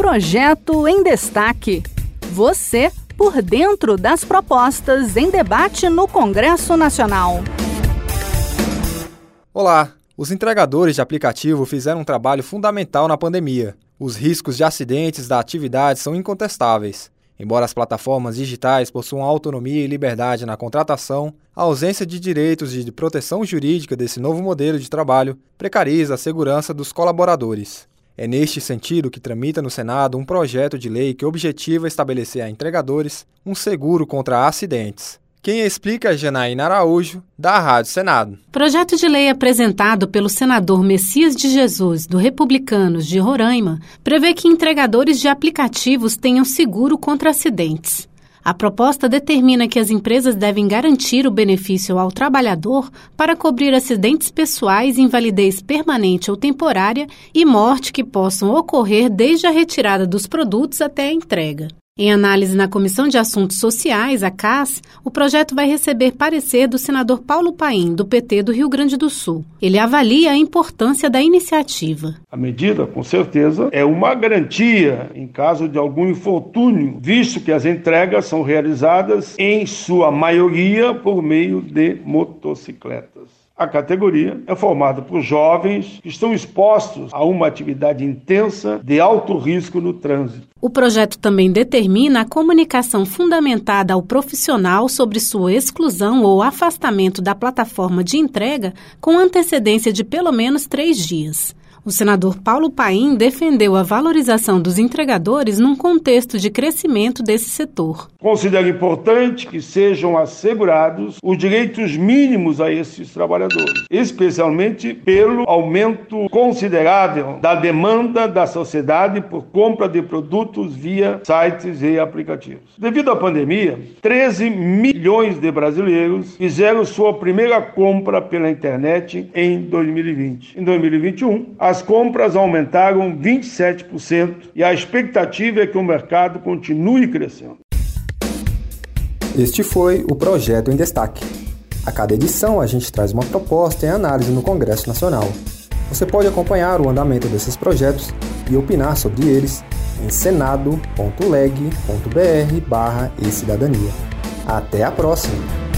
Projeto em Destaque. Você por dentro das propostas em debate no Congresso Nacional. Olá! Os entregadores de aplicativo fizeram um trabalho fundamental na pandemia. Os riscos de acidentes da atividade são incontestáveis. Embora as plataformas digitais possuam autonomia e liberdade na contratação, a ausência de direitos de proteção jurídica desse novo modelo de trabalho precariza a segurança dos colaboradores. É neste sentido que tramita no Senado um projeto de lei que objetiva estabelecer a entregadores um seguro contra acidentes. Quem explica é Janaína Araújo, da Rádio Senado. Projeto de lei apresentado pelo senador Messias de Jesus, do Republicanos de Roraima, prevê que entregadores de aplicativos tenham seguro contra acidentes. A proposta determina que as empresas devem garantir o benefício ao trabalhador para cobrir acidentes pessoais, invalidez permanente ou temporária e morte que possam ocorrer desde a retirada dos produtos até a entrega. Em análise na Comissão de Assuntos Sociais, a CAS, o projeto vai receber parecer do senador Paulo Paim, do PT do Rio Grande do Sul. Ele avalia a importância da iniciativa. A medida, com certeza, é uma garantia em caso de algum infortúnio, visto que as entregas são realizadas, em sua maioria, por meio de motocicletas. A categoria é formada por jovens que estão expostos a uma atividade intensa de alto risco no trânsito. O projeto também determina a comunicação fundamentada ao profissional sobre sua exclusão ou afastamento da plataforma de entrega com antecedência de pelo menos três dias. O senador Paulo Paim defendeu a valorização dos entregadores num contexto de crescimento desse setor. Considero importante que sejam assegurados os direitos mínimos a esses trabalhadores, especialmente pelo aumento considerável da demanda da sociedade por compra de produtos via sites e aplicativos. Devido à pandemia, 13 milhões de brasileiros fizeram sua primeira compra pela internet em 2020. Em 2021, a as compras aumentaram 27% e a expectativa é que o mercado continue crescendo. Este foi o projeto em destaque. A cada edição a gente traz uma proposta em análise no Congresso Nacional. Você pode acompanhar o andamento desses projetos e opinar sobre eles em senado.leg.br/e-cidadania. Até a próxima!